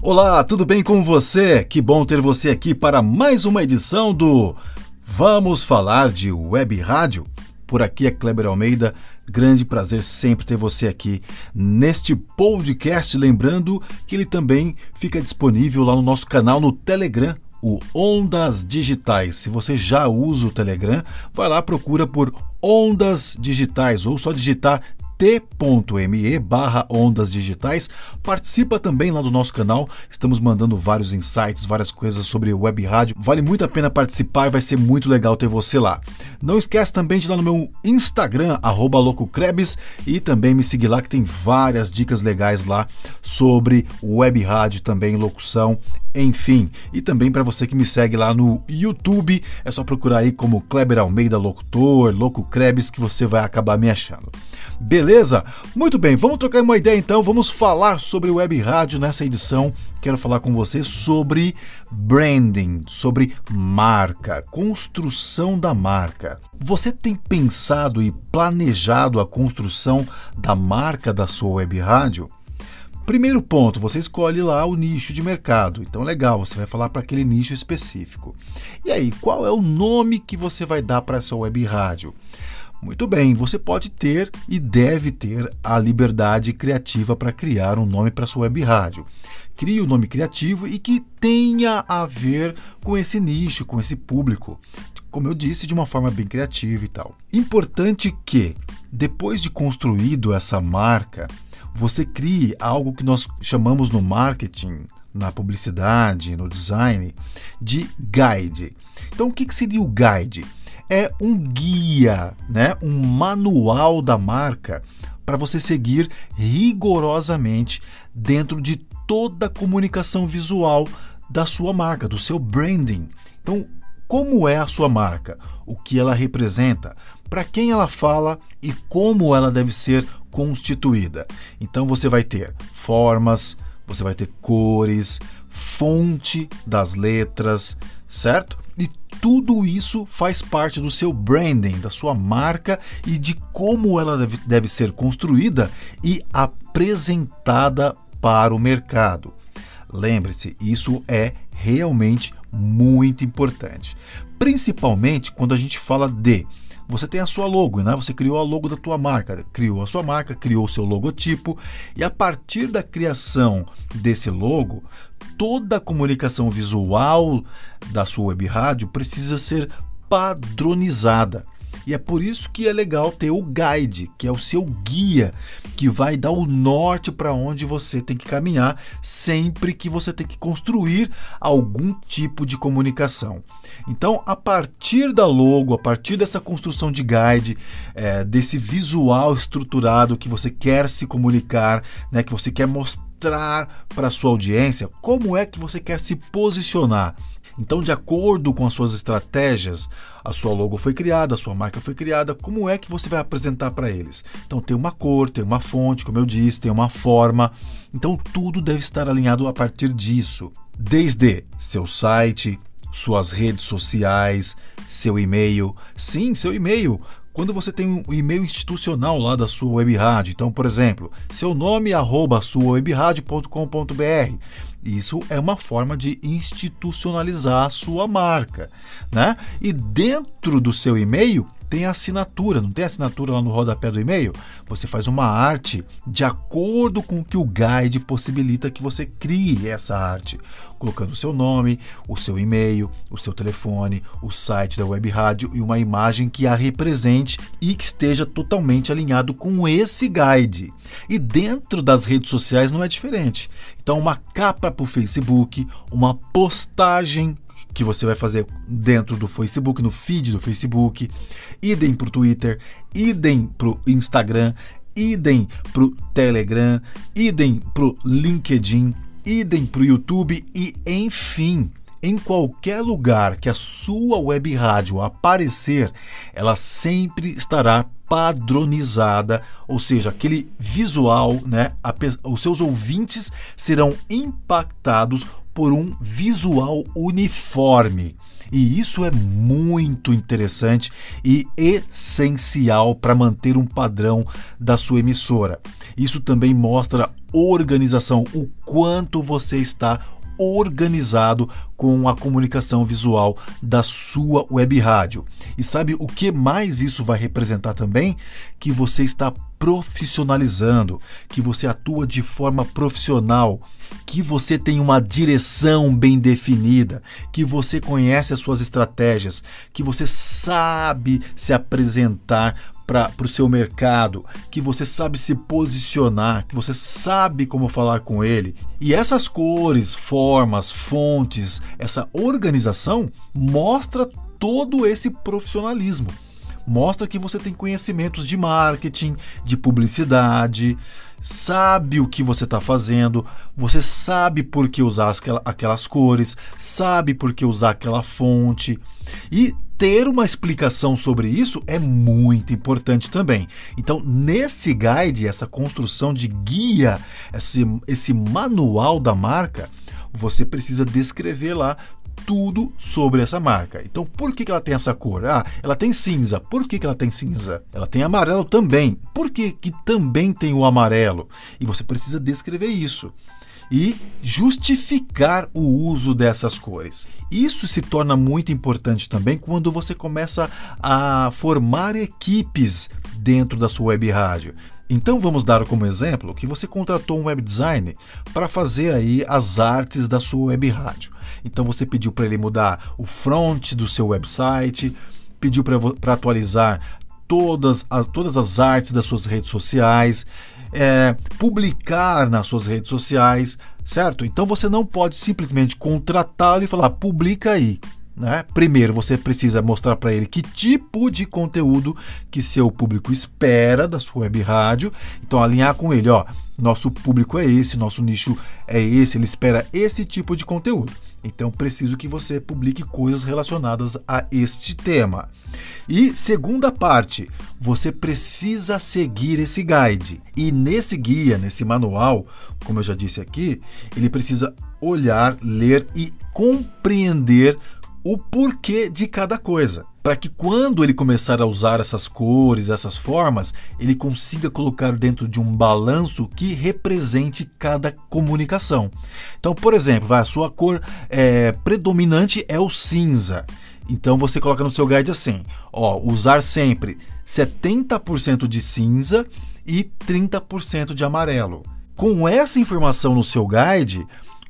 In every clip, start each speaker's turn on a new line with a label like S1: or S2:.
S1: Olá, tudo bem com você? Que bom ter você aqui para mais uma edição do Vamos Falar de Web Rádio. Por aqui é Kleber Almeida. Grande prazer sempre ter você aqui neste podcast. Lembrando que ele também fica disponível lá no nosso canal no Telegram, o Ondas Digitais. Se você já usa o Telegram, vai lá procura por Ondas Digitais ou só digitar t.me barra ondas digitais. Participa também lá do nosso canal. Estamos mandando vários insights, várias coisas sobre web rádio. Vale muito a pena participar, vai ser muito legal ter você lá. Não esquece também de ir lá no meu Instagram, arroba loucocrebs, e também me seguir lá que tem várias dicas legais lá sobre web rádio também, locução, enfim. E também para você que me segue lá no YouTube, é só procurar aí como Kleber Almeida Locutor, Louco Krebs, que você vai acabar me achando. Beleza? Muito bem, vamos trocar uma ideia então, vamos falar sobre web rádio nessa edição. Quero falar com você sobre branding, sobre marca, construção da marca. Você tem pensado e planejado a construção da marca da sua web rádio? Primeiro ponto, você escolhe lá o nicho de mercado. Então, legal, você vai falar para aquele nicho específico. E aí, qual é o nome que você vai dar para essa web rádio? Muito bem, você pode ter e deve ter a liberdade criativa para criar um nome para sua web rádio. Crie um nome criativo e que tenha a ver com esse nicho, com esse público. Como eu disse, de uma forma bem criativa e tal. Importante que, depois de construído essa marca, você crie algo que nós chamamos no marketing, na publicidade, no design, de guide. Então, o que seria o guide? É um guia, né? um manual da marca para você seguir rigorosamente dentro de toda a comunicação visual da sua marca, do seu branding. Então, como é a sua marca? O que ela representa? Para quem ela fala e como ela deve ser constituída. Então você vai ter formas, você vai ter cores, fonte das letras, certo? E tudo isso faz parte do seu branding, da sua marca e de como ela deve, deve ser construída e apresentada para o mercado. Lembre-se, isso é realmente muito importante. Principalmente quando a gente fala de você tem a sua logo, né? Você criou a logo da tua marca, criou a sua marca, criou o seu logotipo e a partir da criação desse logo, toda a comunicação visual da sua web rádio precisa ser padronizada. E é por isso que é legal ter o guide, que é o seu guia, que vai dar o norte para onde você tem que caminhar sempre que você tem que construir algum tipo de comunicação. Então, a partir da logo, a partir dessa construção de guide, é, desse visual estruturado que você quer se comunicar, né, que você quer mostrar para a sua audiência, como é que você quer se posicionar. Então, de acordo com as suas estratégias, a sua logo foi criada, a sua marca foi criada, como é que você vai apresentar para eles? Então, tem uma cor, tem uma fonte, como eu disse, tem uma forma. Então, tudo deve estar alinhado a partir disso. Desde seu site, suas redes sociais, seu e-mail. Sim, seu e-mail. Quando você tem um e-mail institucional lá da sua web rádio, então, por exemplo, seu nome arroba suawebradio.com.br isso é uma forma de institucionalizar a sua marca, né? E dentro do seu e-mail tem assinatura, não tem assinatura lá no rodapé do e-mail? Você faz uma arte de acordo com o que o guide possibilita que você crie essa arte, colocando o seu nome, o seu e-mail, o seu telefone, o site da web rádio e uma imagem que a represente e que esteja totalmente alinhado com esse guide. E dentro das redes sociais não é diferente. Então, uma capa para o Facebook, uma postagem que você vai fazer dentro do Facebook, no feed do Facebook, idem para o Twitter, idem para o Instagram, idem para o Telegram, idem para o LinkedIn, idem para o YouTube e, enfim, em qualquer lugar que a sua web rádio aparecer, ela sempre estará padronizada, ou seja, aquele visual, né? Os seus ouvintes serão impactados por um visual uniforme. E isso é muito interessante e essencial para manter um padrão da sua emissora. Isso também mostra organização, o quanto você está organizado com a comunicação visual da sua web rádio. E sabe o que mais isso vai representar também? Que você está profissionalizando, que você atua de forma profissional, que você tem uma direção bem definida, que você conhece as suas estratégias, que você sabe se apresentar para o seu mercado, que você sabe se posicionar, que você sabe como falar com ele. E essas cores, formas, fontes, essa organização mostra todo esse profissionalismo. Mostra que você tem conhecimentos de marketing, de publicidade, sabe o que você está fazendo, você sabe por que usar aquelas cores, sabe por que usar aquela fonte. E ter uma explicação sobre isso é muito importante também. Então, nesse guide, essa construção de guia, esse, esse manual da marca, você precisa descrever lá tudo sobre essa marca. Então, por que, que ela tem essa cor? Ah, ela tem cinza. Por que, que ela tem cinza? Ela tem amarelo também. Por que, que também tem o amarelo? E você precisa descrever isso e justificar o uso dessas cores. Isso se torna muito importante também quando você começa a formar equipes dentro da sua web rádio. Então vamos dar como exemplo que você contratou um web design para fazer aí as artes da sua web rádio. Então você pediu para ele mudar o front do seu website, pediu para atualizar todas as, todas as artes das suas redes sociais, é, publicar nas suas redes sociais, certo? Então você não pode simplesmente contratá-lo e falar publica aí. Né? Primeiro, você precisa mostrar para ele que tipo de conteúdo que seu público espera da sua web rádio. Então, alinhar com ele, ó, nosso público é esse, nosso nicho é esse, ele espera esse tipo de conteúdo. Então, preciso que você publique coisas relacionadas a este tema. E segunda parte, você precisa seguir esse guide. E nesse guia, nesse manual, como eu já disse aqui, ele precisa olhar, ler e compreender o porquê de cada coisa, para que quando ele começar a usar essas cores, essas formas, ele consiga colocar dentro de um balanço que represente cada comunicação. Então, por exemplo, a sua cor é, predominante é o cinza. Então você coloca no seu guide assim: ó, usar sempre 70% de cinza e 30% de amarelo. Com essa informação no seu guide,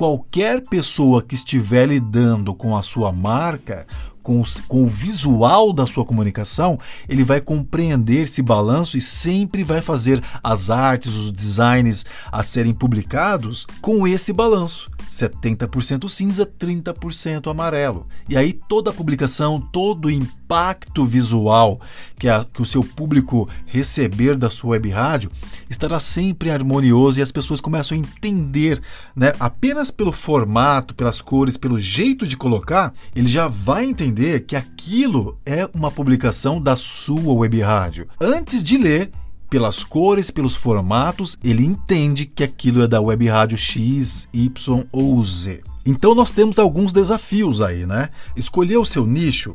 S1: qualquer pessoa que estiver lidando com a sua marca, com, com o visual da sua comunicação, ele vai compreender esse balanço e sempre vai fazer as artes, os designs a serem publicados com esse balanço. 70% cinza, 30% amarelo. E aí toda a publicação, todo o impacto visual que, a, que o seu público receber da sua web rádio estará sempre harmonioso e as pessoas começam a entender, né? Apenas pelo formato, pelas cores, pelo jeito de colocar, ele já vai entender que aquilo é uma publicação da sua web rádio. Antes de ler, pelas cores, pelos formatos, ele entende que aquilo é da web rádio X, Y ou Z. Então nós temos alguns desafios aí, né? Escolher o seu nicho,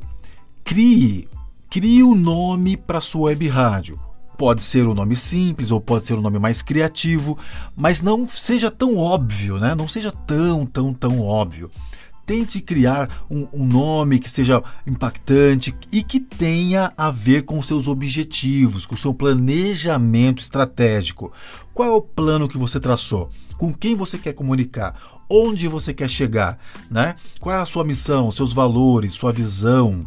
S1: crie, crie o um nome para sua web rádio. Pode ser um nome simples ou pode ser um nome mais criativo, mas não seja tão óbvio, né? Não seja tão, tão, tão óbvio. Tente criar um, um, nome que seja impactante e que tenha a ver com seus objetivos, com seu planejamento estratégico. Qual é o plano que você traçou? Com quem você quer comunicar? Onde você quer chegar? Né? Qual é a sua missão, seus valores, sua visão?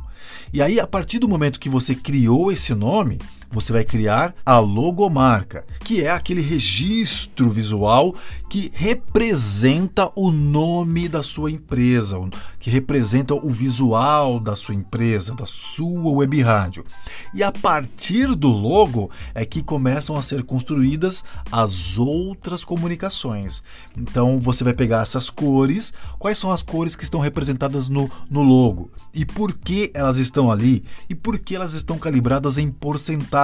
S1: E aí, a partir do momento que você criou esse nome, você vai criar a logomarca, que é aquele registro visual que representa o nome da sua empresa, que representa o visual da sua empresa, da sua web rádio. E a partir do logo é que começam a ser construídas as outras comunicações. Então você vai pegar essas cores, quais são as cores que estão representadas no, no logo e por que elas estão ali e por que elas estão calibradas em porcentagem,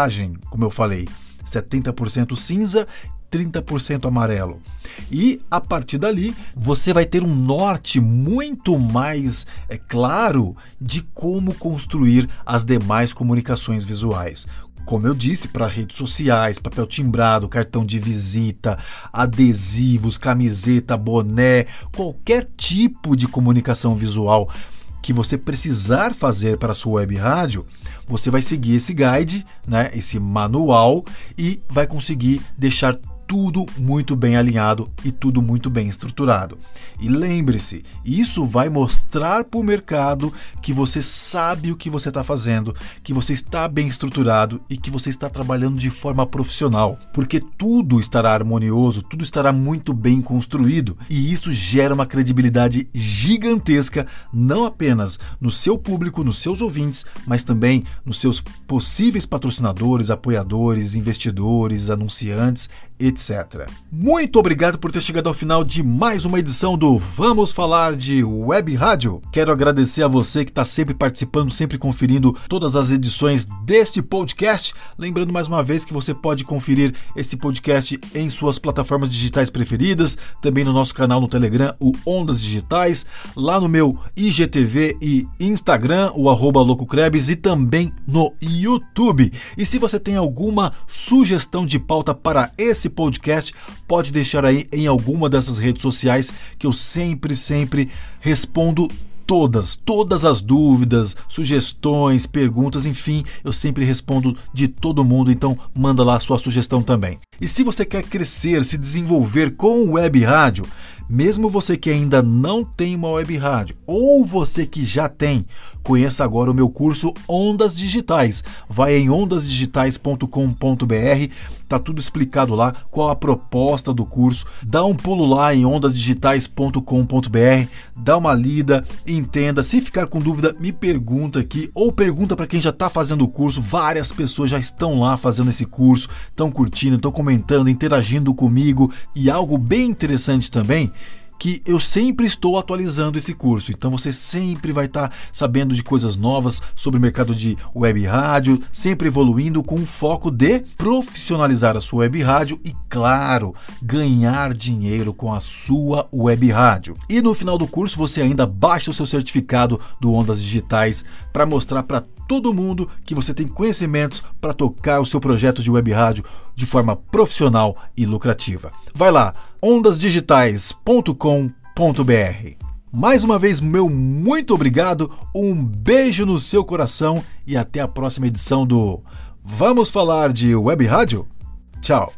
S1: como eu falei. 70% cinza, 30% amarelo. E a partir dali, você vai ter um norte muito mais é claro de como construir as demais comunicações visuais. Como eu disse, para redes sociais, papel timbrado, cartão de visita, adesivos, camiseta, boné, qualquer tipo de comunicação visual que você precisar fazer para a sua web rádio, você vai seguir esse guide, né, esse manual e vai conseguir deixar tudo muito bem alinhado e tudo muito bem estruturado. E lembre-se, isso vai mostrar para o mercado que você sabe o que você está fazendo, que você está bem estruturado e que você está trabalhando de forma profissional, porque tudo estará harmonioso, tudo estará muito bem construído e isso gera uma credibilidade gigantesca, não apenas no seu público, nos seus ouvintes, mas também nos seus possíveis patrocinadores, apoiadores, investidores, anunciantes, etc. Muito obrigado por ter chegado ao final de mais uma edição do Vamos Falar de Web Rádio. Quero agradecer a você que está sempre participando, sempre conferindo todas as edições deste podcast. Lembrando mais uma vez que você pode conferir esse podcast em suas plataformas digitais preferidas, também no nosso canal no Telegram, o Ondas Digitais, lá no meu IGTV e Instagram, o arroba LocoCrebs, e também no YouTube. E se você tem alguma sugestão de pauta para esse esse podcast, pode deixar aí em alguma dessas redes sociais que eu sempre, sempre respondo todas, todas as dúvidas, sugestões, perguntas, enfim, eu sempre respondo de todo mundo, então manda lá a sua sugestão também. E se você quer crescer, se desenvolver com web rádio, mesmo você que ainda não tem uma web rádio ou você que já tem, conheça agora o meu curso Ondas Digitais. Vai em ondasdigitais.com.br, tá tudo explicado lá, qual a proposta do curso. Dá um pulo lá em ondasdigitais.com.br, dá uma lida, entenda. Se ficar com dúvida, me pergunta aqui ou pergunta para quem já está fazendo o curso. Várias pessoas já estão lá fazendo esse curso, estão curtindo, estão interagindo comigo e algo bem interessante também que eu sempre estou atualizando esse curso. Então você sempre vai estar sabendo de coisas novas sobre o mercado de web rádio, sempre evoluindo com o foco de profissionalizar a sua web rádio e, claro, ganhar dinheiro com a sua web rádio. E no final do curso você ainda baixa o seu certificado do Ondas Digitais para mostrar para todo mundo que você tem conhecimentos para tocar o seu projeto de web rádio de forma profissional e lucrativa. Vai lá, ondasdigitais.com.br. Mais uma vez, meu muito obrigado, um beijo no seu coração e até a próxima edição do Vamos Falar de Web Rádio? Tchau!